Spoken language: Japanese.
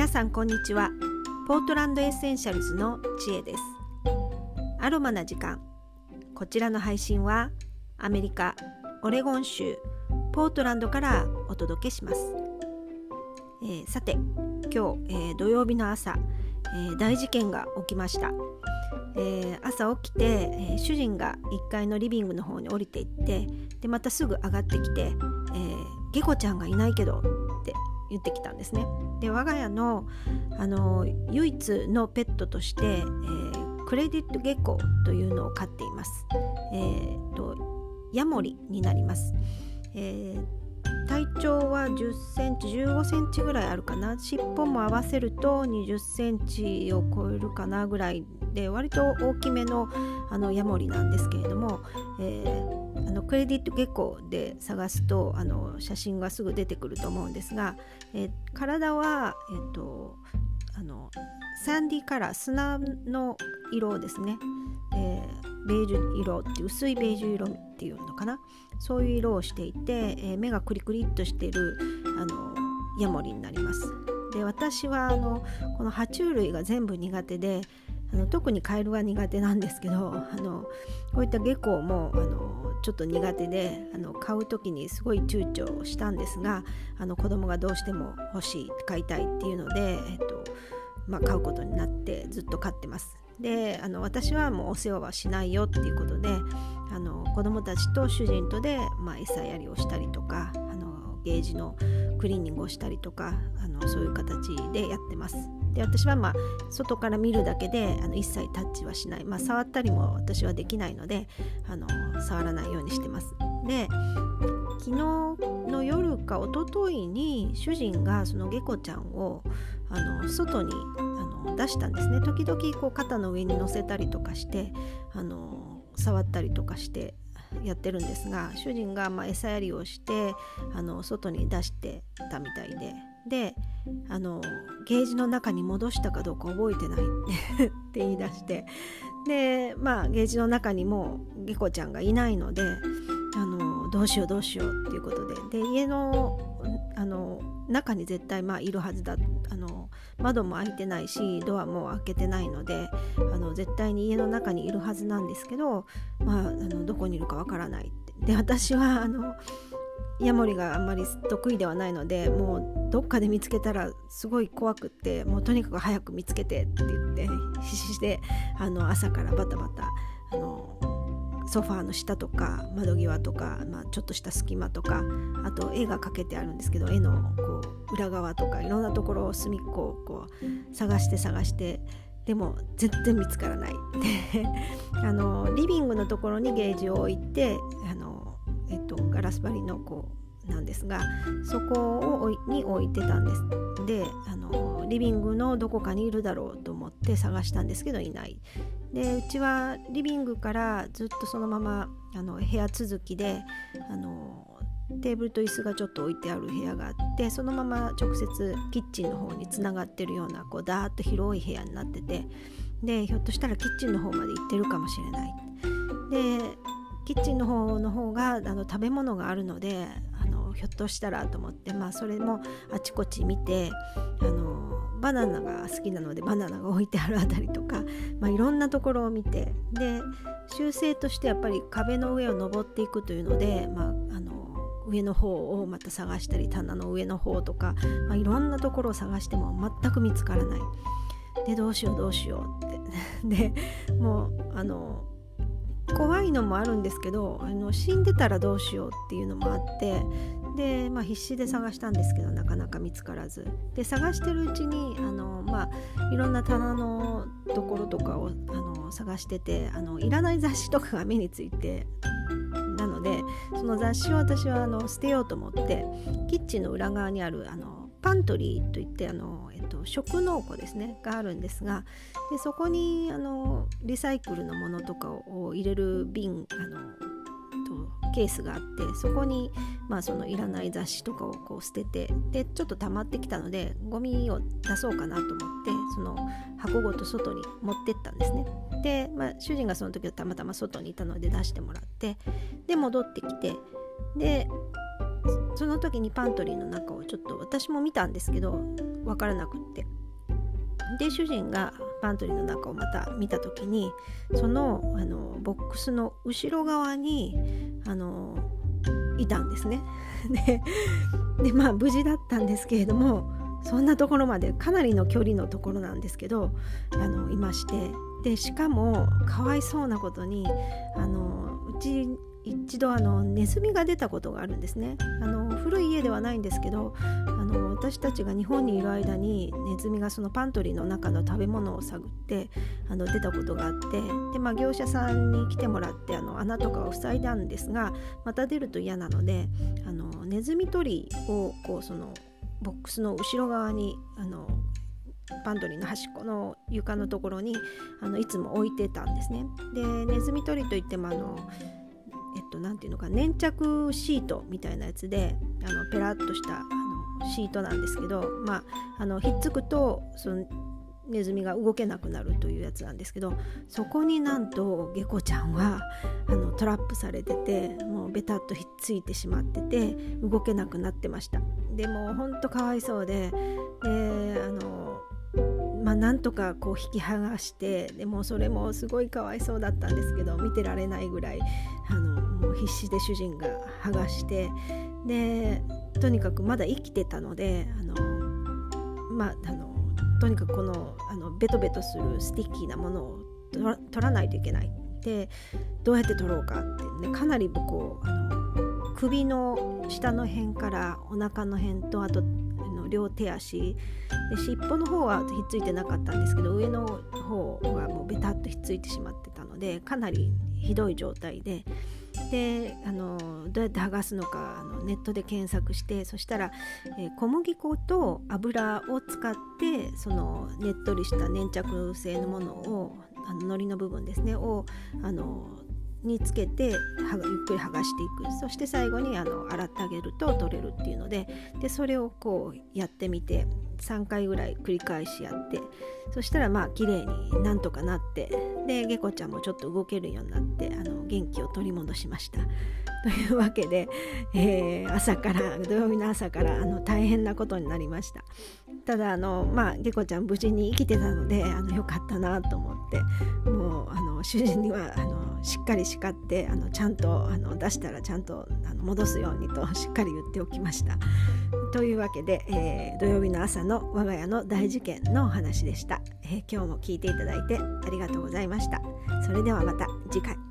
皆さんこんにちは。ポートランドエッセンシャルズの知恵です。アロマな時間。こちらの配信はアメリカオレゴン州ポートランドからお届けします、えー、さて今日、えー、土曜日の朝、えー、大事件が起きました。えー、朝起きて、えー、主人が1階のリビングの方に降りていってでまたすぐ上がってきて「えー、ゲコちゃんがいないけど」って言ってきたんですね。で我が家のあの唯一のペットとして、えー、クレディットゲコというのを飼っています。えーと、ヤモリになります。えー、体長は10センチ15センチぐらいあるかな尻尾も合わせると20センチを超えるかなぐらいで割と大きめのあのヤモリなんですけれども、えー、クレディットゲコで探すとあの写真がすぐ出てくると思うんですが、え、体は、えーと、あのサンディカラー砂の色ですね、えー、ベージュ色って薄いベージュ色っていうのかなそういう色をしていて、えー、目がクリクリっとしてるあのヤモリになります。で私はあのこの爬虫類が全部苦手であの特にカエルは苦手なんですけどあのこういったゲコもあのちょっと苦手であの買う時にすごい躊躇したんですがあの子供がどうしても欲しい買いたいっていうので、えっとまあ、買うことになってずっと飼ってます。であの私はもうお世話はしないよっていうことであの子供たちと主人とで、まあ、餌やりをしたりとかあのゲージのクリーニングをしたりとかあのそういう形でやってます。で私はまあ外から見るだけであの一切タッチはしない、まあ、触ったりも私はできないのであの触らないようにしてます。で昨日の夜か一昨日に主人がそのゲコちゃんをあの外にあの出したんですね。時々こう肩の上に乗せたりとかしてあの触ったりとかしてやってるんですが主人がまあ餌やりをしてあの外に出してたみたいで。であのゲージの中に戻したかどうか覚えてないって言い出して。でまあゲージの中にもゲコちゃんがいないのであのどうしようどうしようっていうことで。で家のあの中に絶対まあいるはずだあの窓も開いてないしドアも開けてないのであの絶対に家の中にいるはずなんですけど、まあ、あのどこにいるかわからないって。で私はあのヤモリがあんまり得意ではないのでもうどっかで見つけたらすごい怖くってもうとにかく早く見つけてって言って必死であの朝からバタバタあのソファーの下とか窓際とか、まあ、ちょっとした隙間とかあと絵が描けてあるんですけど絵のこう裏側とかいろんなところを隅っこをこう探して探してでも全然見つからない あのリビングのところにゲージを置いてあの、ス張りのこうなんですがそこをに置いてたんですであのリビングのどこかにいるだろうと思って探したんですけどいないでうちはリビングからずっとそのままあの部屋続きであのテーブルと椅子がちょっと置いてある部屋があってそのまま直接キッチンの方につながってるようなこうダーッと広い部屋になっててでひょっとしたらキッチンの方まで行ってるかもしれない。でキッチンの方の方があの食べ物があるのであのひょっとしたらと思って、まあ、それもあちこち見てあのバナナが好きなのでバナナが置いてあるあたりとか、まあ、いろんなところを見てで習性としてやっぱり壁の上を登っていくというので、まあ、あの上の方をまた探したり棚の上の方とか、まあ、いろんなところを探しても全く見つからない。でどうしようどうしようって でもうあの怖いのもあるんですけどあの死んでたらどうしようっていうのもあってで、まあ、必死で探したんですけどなかなか見つからず。で探してるうちにあの、まあ、いろんな棚のところとかをあの探しててあのいらない雑誌とかが目についてなのでその雑誌を私はあの捨てようと思ってキッチンの裏側にあるあのパントリーといってあの、えっと、食農庫ですねがあるんですがでそこにあのリサイクルのものとかを入れる瓶あのケースがあってそこに、まあ、そのいらない雑誌とかをこう捨ててでちょっと溜まってきたのでゴミを出そうかなと思ってその箱ごと外に持ってったんですね。で、まあ、主人がその時はたまたま外にいたので出してもらってで戻ってきてでその時にパントリーの中をちょっと私も見たんですけど分からなくってで主人がパントリーの中をまた見た時にそのあのボックスの後ろ側にあのいたんですね。でまあ無事だったんですけれどもそんなところまでかなりの距離のところなんですけどあのいましてでしかもかわいそうなことにあのうち一度あのネズミが出たことがあるんですねあの古い家ではないんですけどあの私たちが日本にいる間にネズミがそのパントリーの中の食べ物を探ってあの出たことがあってで、まあ、業者さんに来てもらってあの穴とかを塞いだんですがまた出ると嫌なのであのネズミ取りをこうそのボックスの後ろ側にあのパントリーの端っこの床のところにあのいつも置いてたんですね。でネズミ取りといってもあのえっと何ていうのか粘着シートみたいなやつであのペラッとしたあのシートなんですけどまああのひっつくとそのネズミが動けなくなるというやつなんですけどそこになんとゲコちゃんはあのトラップされててもうベタッとひっついてしまってて動けなくなってました。でもほんとかわいそうでであのまあ、なんとかこう引き剥がしてでもそれもすごいかわいそうだったんですけど見てられないぐらいあのもう必死で主人が剥がしてでとにかくまだ生きてたのであのまああのとにかくこのあのベトベトする sticky なものを取らないといけないでどうやって取ろうかって、ね、かなりこうあの首の下の辺からお腹の辺とあと両手足で尻尾の方はひっついてなかったんですけど上の方はもうベタっとひっついてしまってたのでかなりひどい状態でであのどうやって剥がすのかあのネットで検索してそしたら、えー、小麦粉と油を使ってそのねっとりした粘着性のものをあの海苔の部分ですねをあのにつけてゆっくり剥がしていくそして最後にあの洗ってあげると取れるっていうのででそれをこうやってみて3回ぐらい繰り返しやってそしたらまあ綺麗になんとかなってでゲコちゃんもちょっと動けるようになってあの元気を取り戻しました。というわけで、えー、朝から土曜日の朝からあの大変なことになりました。ただあのまあゲコちゃん無事に生きてたのであのよかったなと思ってもうあの主人にはあのしっかり叱ってあのちゃんとあの出したらちゃんとあの戻すようにとしっかり言っておきました。というわけで、えー、土曜日の朝の我が家の大事件のお話でした、えー、今日も聞いていただいてありがとうございました。それではまた次回。